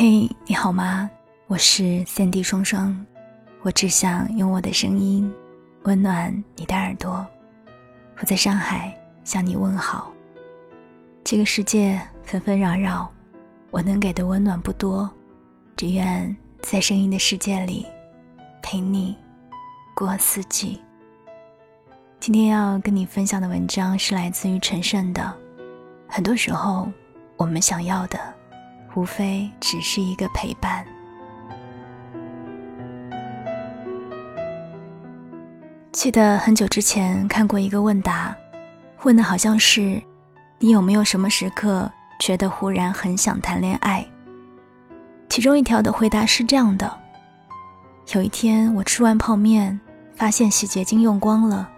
嘿，你好吗？我是三 D 双双，我只想用我的声音温暖你的耳朵。我在上海向你问好。这个世界纷纷扰扰，我能给的温暖不多，只愿在声音的世界里陪你过四季。今天要跟你分享的文章是来自于陈胜的。很多时候，我们想要的。无非只是一个陪伴。记得很久之前看过一个问答，问的好像是：你有没有什么时刻觉得忽然很想谈恋爱？其中一条的回答是这样的：有一天我吃完泡面，发现洗洁精用光了，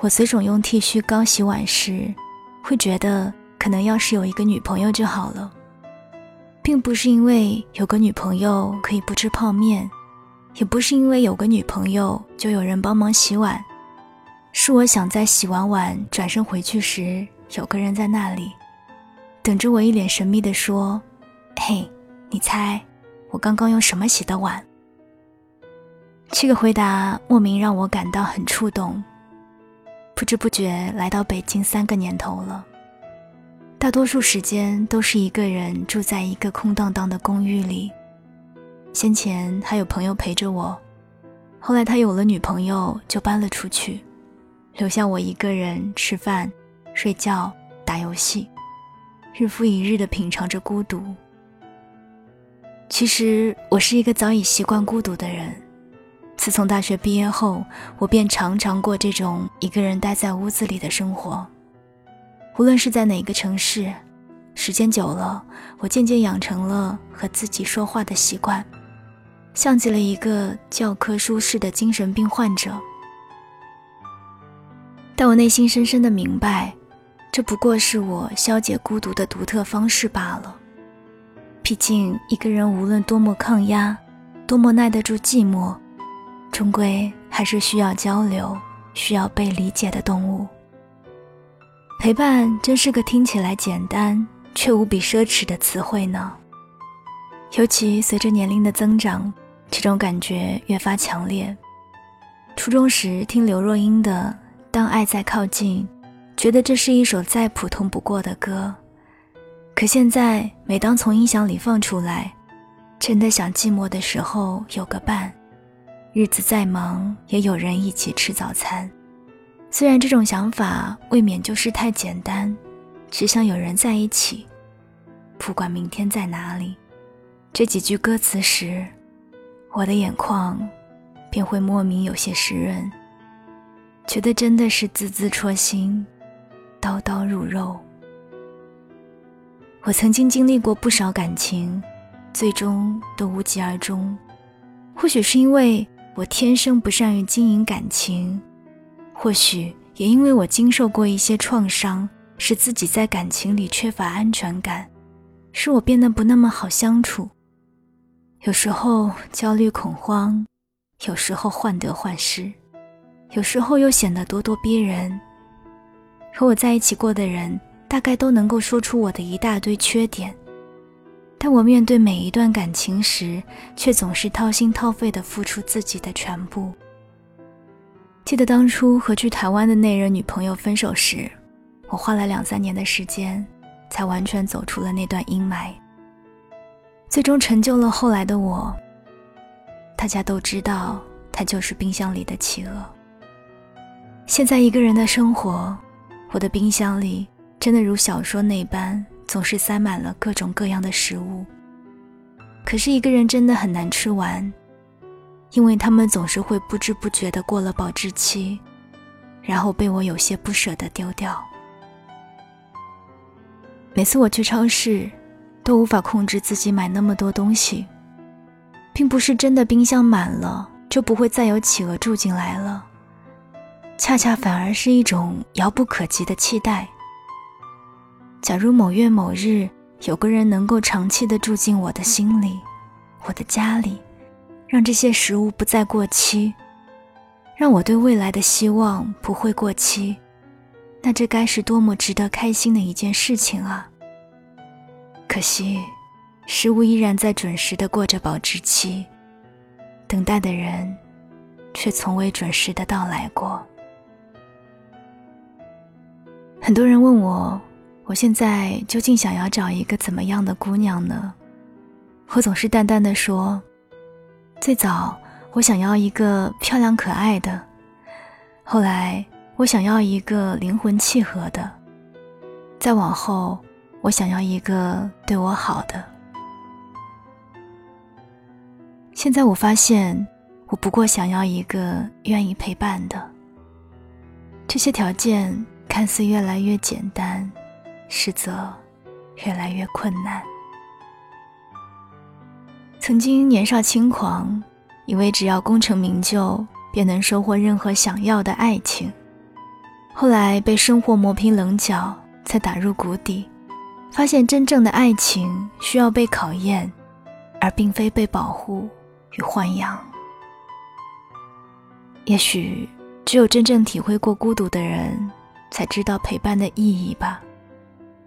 我随手用剃须膏洗碗时，会觉得可能要是有一个女朋友就好了。并不是因为有个女朋友可以不吃泡面，也不是因为有个女朋友就有人帮忙洗碗，是我想在洗完碗转身回去时，有个人在那里，等着我，一脸神秘地说：“嘿，你猜，我刚刚用什么洗的碗？”这个回答莫名让我感到很触动。不知不觉来到北京三个年头了。大多数时间都是一个人住在一个空荡荡的公寓里。先前还有朋友陪着我，后来他有了女朋友就搬了出去，留下我一个人吃饭、睡觉、打游戏，日复一日的品尝着孤独。其实我是一个早已习惯孤独的人。自从大学毕业后，我便常常过这种一个人待在屋子里的生活。无论是在哪个城市，时间久了，我渐渐养成了和自己说话的习惯，像极了一个教科书式的精神病患者。但我内心深深的明白，这不过是我消解孤独的独特方式罢了。毕竟，一个人无论多么抗压，多么耐得住寂寞，终归还是需要交流、需要被理解的动物。陪伴真是个听起来简单却无比奢侈的词汇呢。尤其随着年龄的增长，这种感觉越发强烈。初中时听刘若英的《当爱在靠近》，觉得这是一首再普通不过的歌。可现在，每当从音响里放出来，真的想寂寞的时候有个伴，日子再忙也有人一起吃早餐。虽然这种想法未免就是太简单，只想有人在一起，不管明天在哪里。这几句歌词时，我的眼眶便会莫名有些湿润，觉得真的是字字戳心，刀刀入肉。我曾经经历过不少感情，最终都无疾而终。或许是因为我天生不善于经营感情。或许也因为我经受过一些创伤，使自己在感情里缺乏安全感，使我变得不那么好相处。有时候焦虑恐慌，有时候患得患失，有时候又显得咄咄逼人。和我在一起过的人，大概都能够说出我的一大堆缺点，但我面对每一段感情时，却总是掏心掏肺地付出自己的全部。记得当初和去台湾的那任女朋友分手时，我花了两三年的时间，才完全走出了那段阴霾。最终成就了后来的我。大家都知道，他就是冰箱里的企鹅。现在一个人的生活，我的冰箱里真的如小说那般，总是塞满了各种各样的食物。可是一个人真的很难吃完。因为他们总是会不知不觉地过了保质期，然后被我有些不舍得丢掉。每次我去超市，都无法控制自己买那么多东西，并不是真的冰箱满了就不会再有企鹅住进来了，恰恰反而是一种遥不可及的期待。假如某月某日有个人能够长期的住进我的心里，我的家里。让这些食物不再过期，让我对未来的希望不会过期，那这该是多么值得开心的一件事情啊！可惜，食物依然在准时的过着保质期，等待的人却从未准时的到来过。很多人问我，我现在究竟想要找一个怎么样的姑娘呢？我总是淡淡的说，最早我想要一个漂亮可爱的，后来我想要一个灵魂契合的，再往后我想要一个对我好的。现在我发现，我不过想要一个愿意陪伴的。这些条件看似越来越简单，实则越来越困难。曾经年少轻狂，以为只要功成名就，便能收获任何想要的爱情。后来被生活磨平棱角，才打入谷底，发现真正的爱情需要被考验，而并非被保护与豢养。也许只有真正体会过孤独的人，才知道陪伴的意义吧。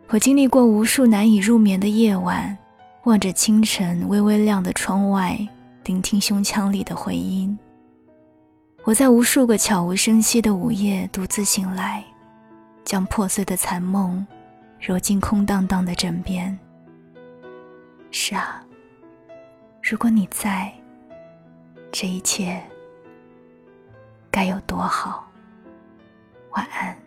我经历过无数难以入眠的夜晚。望着清晨微微亮的窗外，聆听胸腔里的回音。我在无数个悄无声息的午夜独自醒来，将破碎的残梦揉进空荡荡的枕边。是啊，如果你在，这一切该有多好。晚安，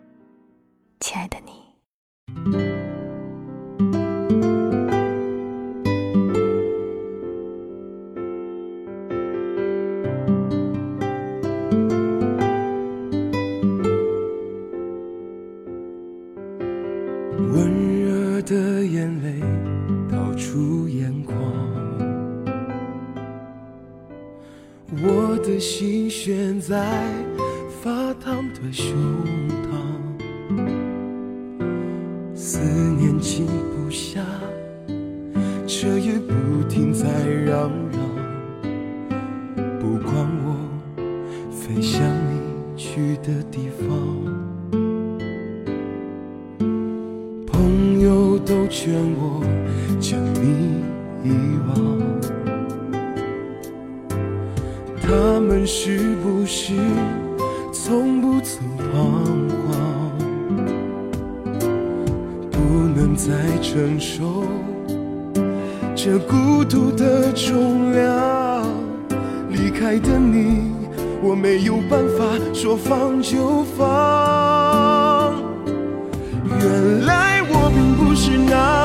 的眼泪倒出眼眶，我的心悬在发烫的胸膛，思念静不下，彻夜不停在嚷嚷。不管我飞向你去的地方，都劝我将你遗忘。他们是不是从不曾彷徨？不能再承受这孤独的重量。离开的你，我没有办法说放就放。原来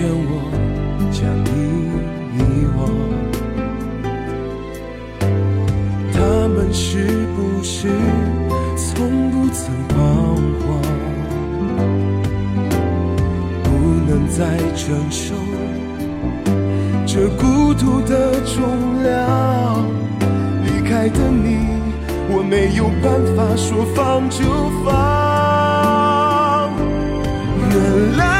愿我将你遗忘他们是不是从不曾彷徨？不能再承受这孤独的重量离开的你我没有办法说放就放。原来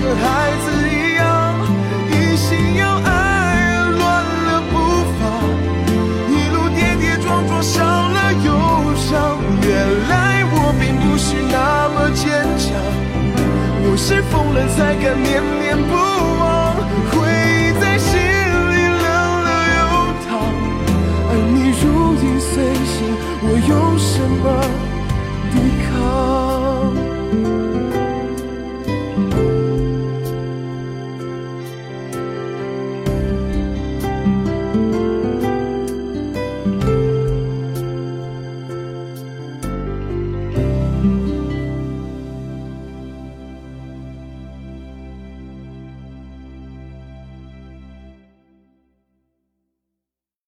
个孩子一样，一心要爱，乱了步伐，一路跌跌撞撞，伤了忧伤。原来我并不是那么坚强，我是疯了才敢念念不忘，回忆在心里冷了又烫，而你如影随形，我有什么？